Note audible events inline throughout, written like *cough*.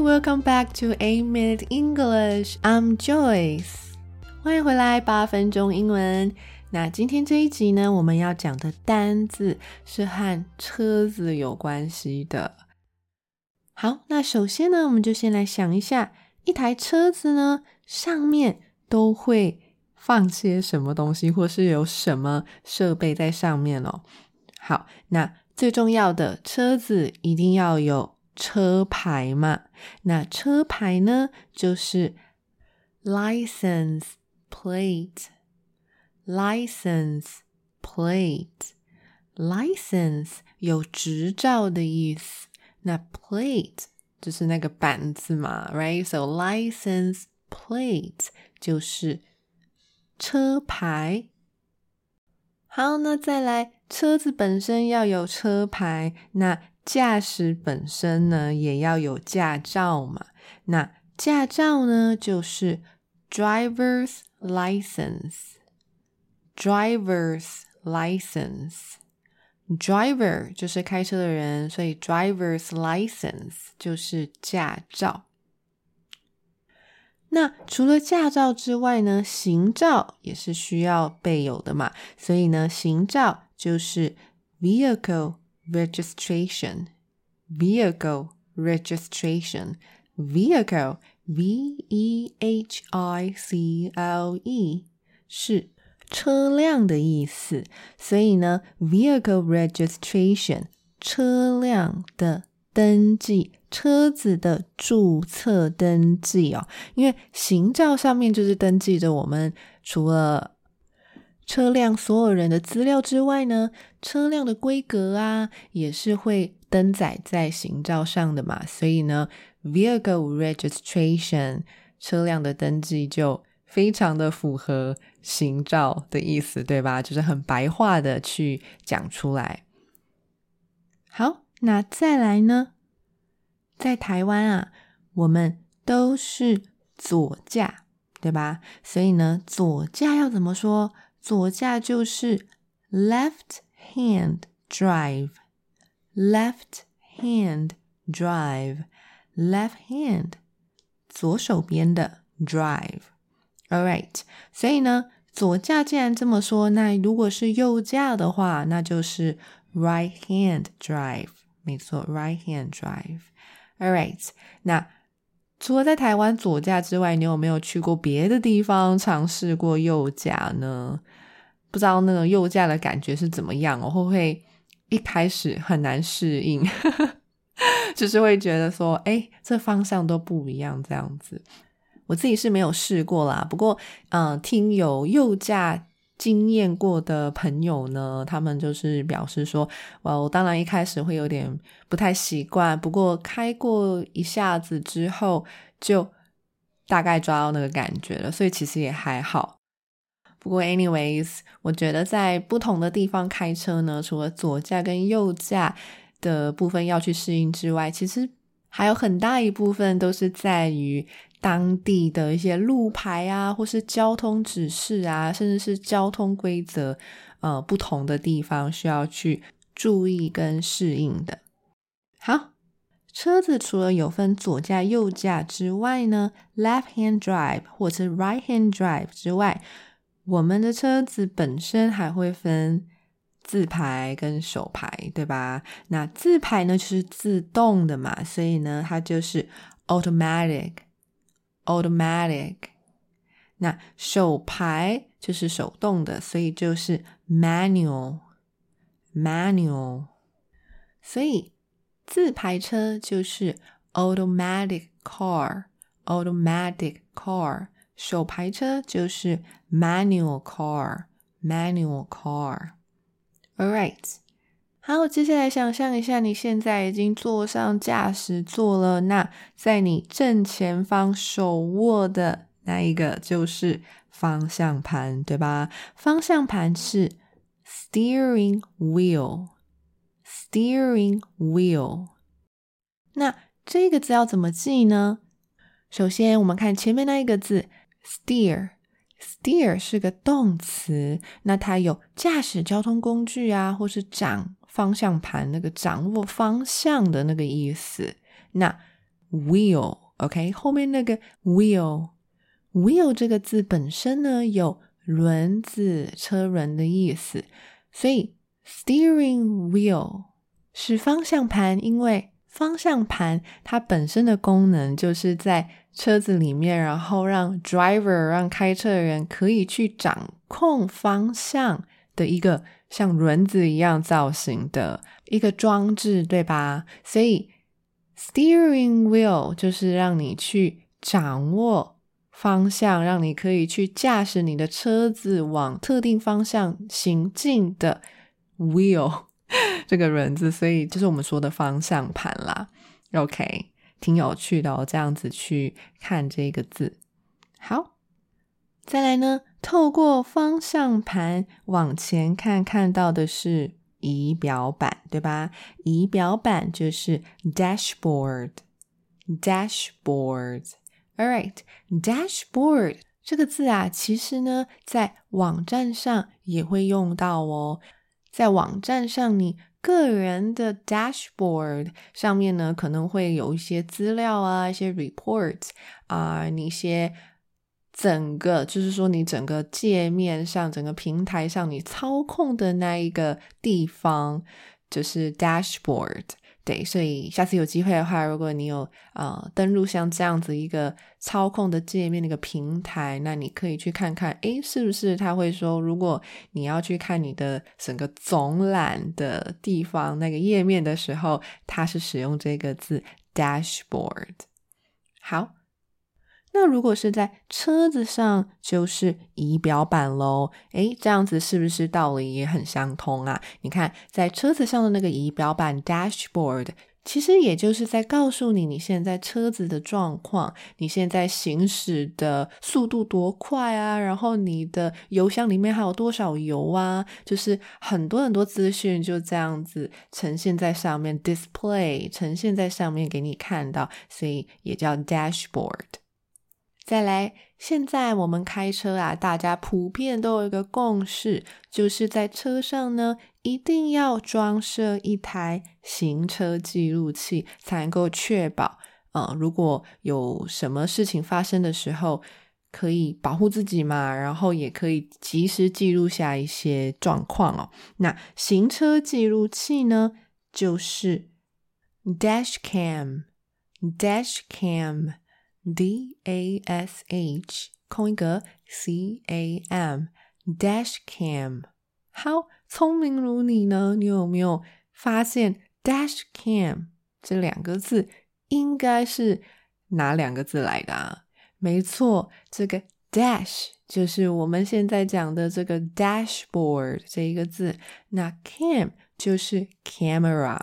Welcome back to A Minute English. I'm Joyce. 欢迎回来，八分钟英文。那今天这一集呢，我们要讲的单字是和车子有关系的。好，那首先呢，我们就先来想一下，一台车子呢，上面都会放些什么东西，或是有什么设备在上面哦。好，那最重要的，车子一定要有。车牌嘛，那车牌呢，就是 license plate，license plate，license 有执照的意思，那 plate 就是那个板子嘛，right？So license plate 就是车牌。好，那再来，车子本身要有车牌，那。驾驶本身呢，也要有驾照嘛。那驾照呢，就是 driver's license，driver's license。driver 就是开车的人，所以 driver's license 就是驾照。那除了驾照之外呢，行照也是需要备有的嘛。所以呢，行照就是 vehicle。Registration, vehicle registration, vehicle, V-E-H-I-C-L-E 是车辆的意思，所以呢，vehicle registration 车辆的登记，车子的注册登记哦，因为行照上面就是登记着我们除了。车辆所有人的资料之外呢，车辆的规格啊，也是会登载在行照上的嘛。所以呢，vehicle registration 车辆的登记就非常的符合行照的意思，对吧？就是很白话的去讲出来。好，那再来呢，在台湾啊，我们都是左驾，对吧？所以呢，左驾要怎么说？左驾就是 left hand drive，left hand drive，left hand 左手边的 drive，all right。所以呢，左驾既然这么说，那如果是右驾的话，那就是 right hand drive，没错，right hand drive，all right。那除了在台湾左驾之外，你有没有去过别的地方尝试过右驾呢？不知道那个右驾的感觉是怎么样我？会不会一开始很难适应？*laughs* 就是会觉得说，哎，这方向都不一样这样子。我自己是没有试过啦，不过，嗯、听有右驾经验过的朋友呢，他们就是表示说，我当然一开始会有点不太习惯，不过开过一下子之后，就大概抓到那个感觉了，所以其实也还好。不过，anyways，我觉得在不同的地方开车呢，除了左驾跟右驾的部分要去适应之外，其实还有很大一部分都是在于当地的一些路牌啊，或是交通指示啊，甚至是交通规则，呃，不同的地方需要去注意跟适应的。好，车子除了有分左驾、右驾之外呢，left hand drive 或者是 right hand drive 之外。我们的车子本身还会分自排跟手排，对吧？那自排呢，就是自动的嘛，所以呢，它就是 automatic，automatic。那手排就是手动的，所以就是 manual，manual。所以自排车就是 automatic car，automatic car。手排车就是 manual car，manual car。All right，好，接下来想象一下，你现在已经坐上驾驶座了，那在你正前方手握的那一个就是方向盘，对吧？方向盘是 steering wheel，steering wheel。那这个字要怎么记呢？首先，我们看前面那一个字 steer，steer 是个动词，那它有驾驶交通工具啊，或是掌方向盘那个掌握方向的那个意思。那 wheel，OK，后面那个 wheel，wheel 这个字本身呢有轮子、车轮的意思，所以 steering wheel 是方向盘，因为方向盘它本身的功能就是在车子里面，然后让 driver 让开车的人可以去掌控方向的一个像轮子一样造型的一个装置，对吧？所以 steering wheel 就是让你去掌握方向，让你可以去驾驶你的车子往特定方向行进的 wheel。*laughs* 这个轮子，所以就是我们说的方向盘啦。OK，挺有趣的哦，这样子去看这个字。好，再来呢，透过方向盘往前看，看到的是仪表板，对吧？仪表板就是 dashboard，dashboard。All right，dashboard 这个字啊，其实呢，在网站上也会用到哦。在网站上，你个人的 dashboard 上面呢，可能会有一些资料啊，一些 reports 啊，你一些整个就是说你整个界面上、整个平台上，你操控的那一个地方就是 dashboard。对，所以下次有机会的话，如果你有呃登录像这样子一个操控的界面那个平台，那你可以去看看，诶，是不是他会说，如果你要去看你的整个总览的地方那个页面的时候，它是使用这个字 dashboard。好。那如果是在车子上，就是仪表板喽。诶，这样子是不是道理也很相通啊？你看，在车子上的那个仪表板 dashboard，其实也就是在告诉你你现在车子的状况，你现在行驶的速度多快啊，然后你的油箱里面还有多少油啊，就是很多很多资讯就这样子呈现在上面，display 呈现在上面给你看到，所以也叫 dashboard。再来，现在我们开车啊，大家普遍都有一个共识，就是在车上呢，一定要装设一台行车记录器，才能够确保，呃，如果有什么事情发生的时候，可以保护自己嘛，然后也可以及时记录下一些状况哦。那行车记录器呢，就是 dash cam，dash cam。D A S H 空一格 C A M Dash Cam，好，聪明如你呢，你有没有发现 Dash Cam 这两个字应该是哪两个字来的啊？没错，这个 Dash 就是我们现在讲的这个 Dashboard 这一个字，那 Cam 就是 Camera，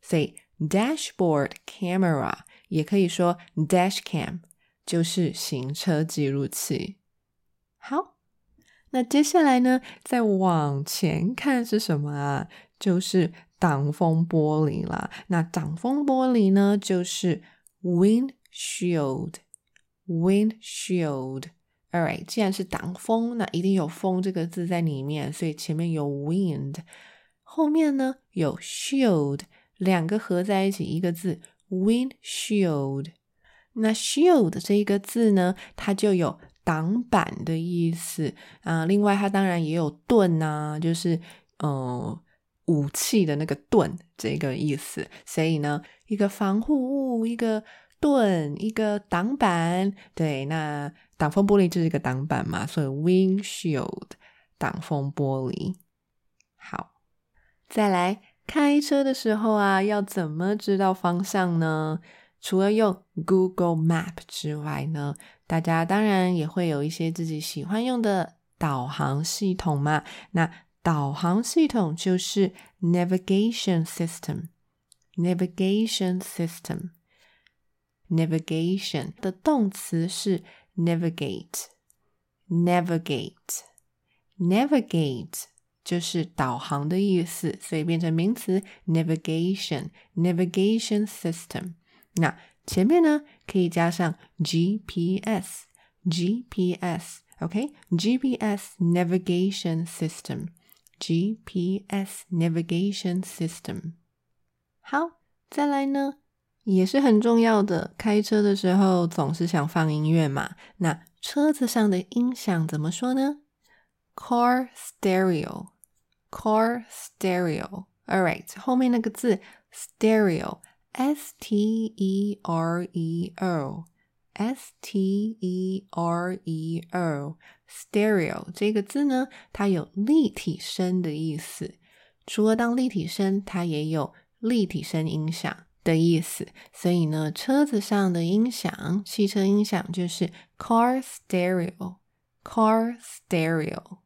所以 Dashboard Camera。也可以说 dashcam 就是行车记录器。好，那接下来呢，再往前看是什么啊？就是挡风玻璃了。那挡风玻璃呢，就是 windshield。windshield。All right，既然是挡风，那一定有风这个字在里面，所以前面有 wind，后面呢有 shield，两个合在一起一个字。Windshield，那 shield 这一个字呢，它就有挡板的意思啊。另外，它当然也有盾呐、啊，就是嗯、武器的那个盾这个意思。所以呢，一个防护物，一个盾，一个挡板。对，那挡风玻璃就是一个挡板嘛，所以 windshield 挡风玻璃。好，再来。开车的时候啊，要怎么知道方向呢？除了用 Google Map 之外呢，大家当然也会有一些自己喜欢用的导航系统嘛。那导航系统就是 Navigation System，Navigation System，Navigation 的动词是 Navigate，Navigate，Navigate 就是导航的意思，所以变成名词 Navigation，Navigation System。那前面呢，可以加上 GPS，GPS，OK，GPS Navigation System，GPS Navigation System。好，再来呢，也是很重要的。开车的时候总是想放音乐嘛，那车子上的音响怎么说呢？Car stereo Car stereo。All right，后面那个字 stereo。S T E R E O，S T E R E O，stereo 这个字呢，它有立体声的意思。除了当立体声，它也有立体声音响的意思。所以呢，车子上的音响，汽车音响就是 car stereo，car stereo。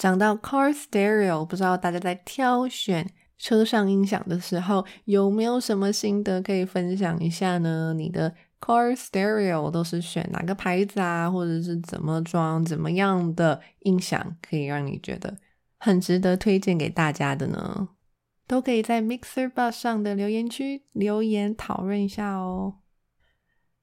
讲到 car stereo，不知道大家在挑选。车上音响的时候，有没有什么心得可以分享一下呢？你的 car stereo 都是选哪个牌子啊？或者是怎么装？怎么样的音响可以让你觉得很值得推荐给大家的呢？都可以在 MixerBox 上的留言区留言讨论一下哦。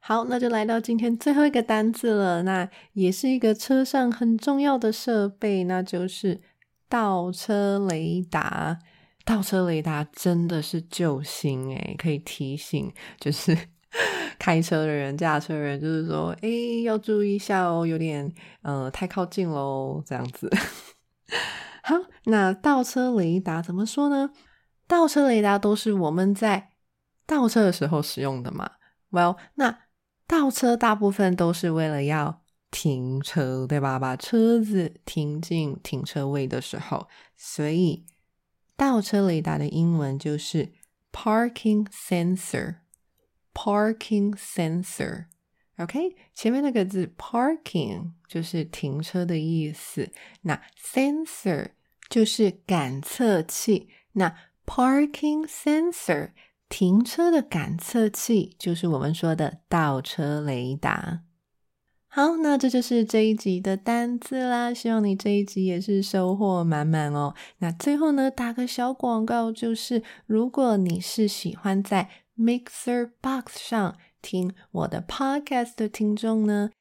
好，那就来到今天最后一个单字了，那也是一个车上很重要的设备，那就是倒车雷达。倒车雷达真的是救星诶，可以提醒就是 *laughs* 开车的人、驾车的人，就是说，诶，要注意一下哦，有点呃太靠近喽，这样子。*laughs* 好，那倒车雷达怎么说呢？倒车雷达都是我们在倒车的时候使用的嘛。Well，那倒车大部分都是为了要停车，对吧？把车子停进停车位的时候，所以。倒车雷达的英文就是 parking sensor，parking sensor，OK，前面那个字 parking 就是停车的意思，那 sensor 就是感测器，那 parking sensor 停车的感测器就是我们说的倒车雷达。好，那这就是这一集的单字啦。希望你这一集也是收获满满哦。那最后呢，打个小广告，就是如果你是喜欢在 Mixer Box 上听我的 Podcast 的听众呢，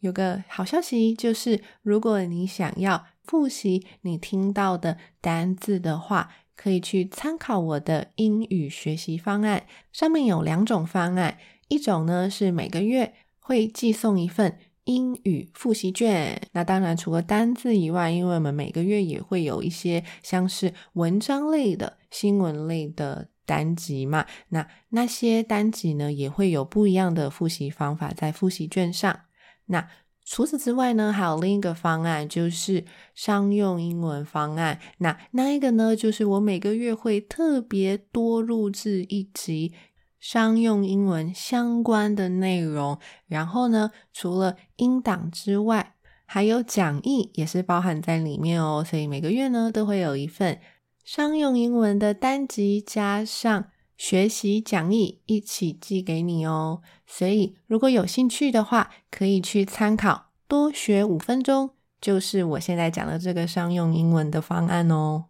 有个好消息，就是如果你想要复习你听到的单字的话，可以去参考我的英语学习方案。上面有两种方案，一种呢是每个月会寄送一份。英语复习卷，那当然除了单字以外，因为我们每个月也会有一些像是文章类的、新闻类的单集嘛，那那些单集呢也会有不一样的复习方法在复习卷上。那除此之外呢，还有另一个方案，就是商用英文方案。那那一个呢，就是我每个月会特别多录制一集。商用英文相关的内容，然后呢，除了音档之外，还有讲义也是包含在里面哦。所以每个月呢，都会有一份商用英文的单集，加上学习讲义一起寄给你哦。所以如果有兴趣的话，可以去参考，多学五分钟，就是我现在讲的这个商用英文的方案哦。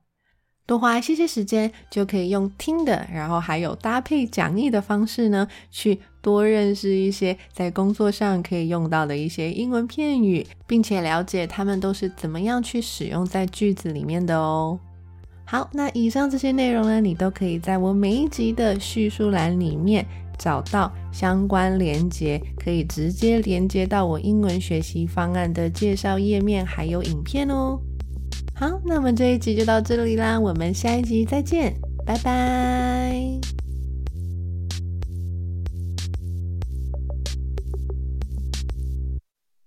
多花些些时间，就可以用听的，然后还有搭配讲义的方式呢，去多认识一些在工作上可以用到的一些英文片语，并且了解他们都是怎么样去使用在句子里面的哦。好，那以上这些内容呢，你都可以在我每一集的叙述栏里面找到相关连接，可以直接连接到我英文学习方案的介绍页面，还有影片哦。好，那么这一集就到这里啦，我们下一集再见，拜拜。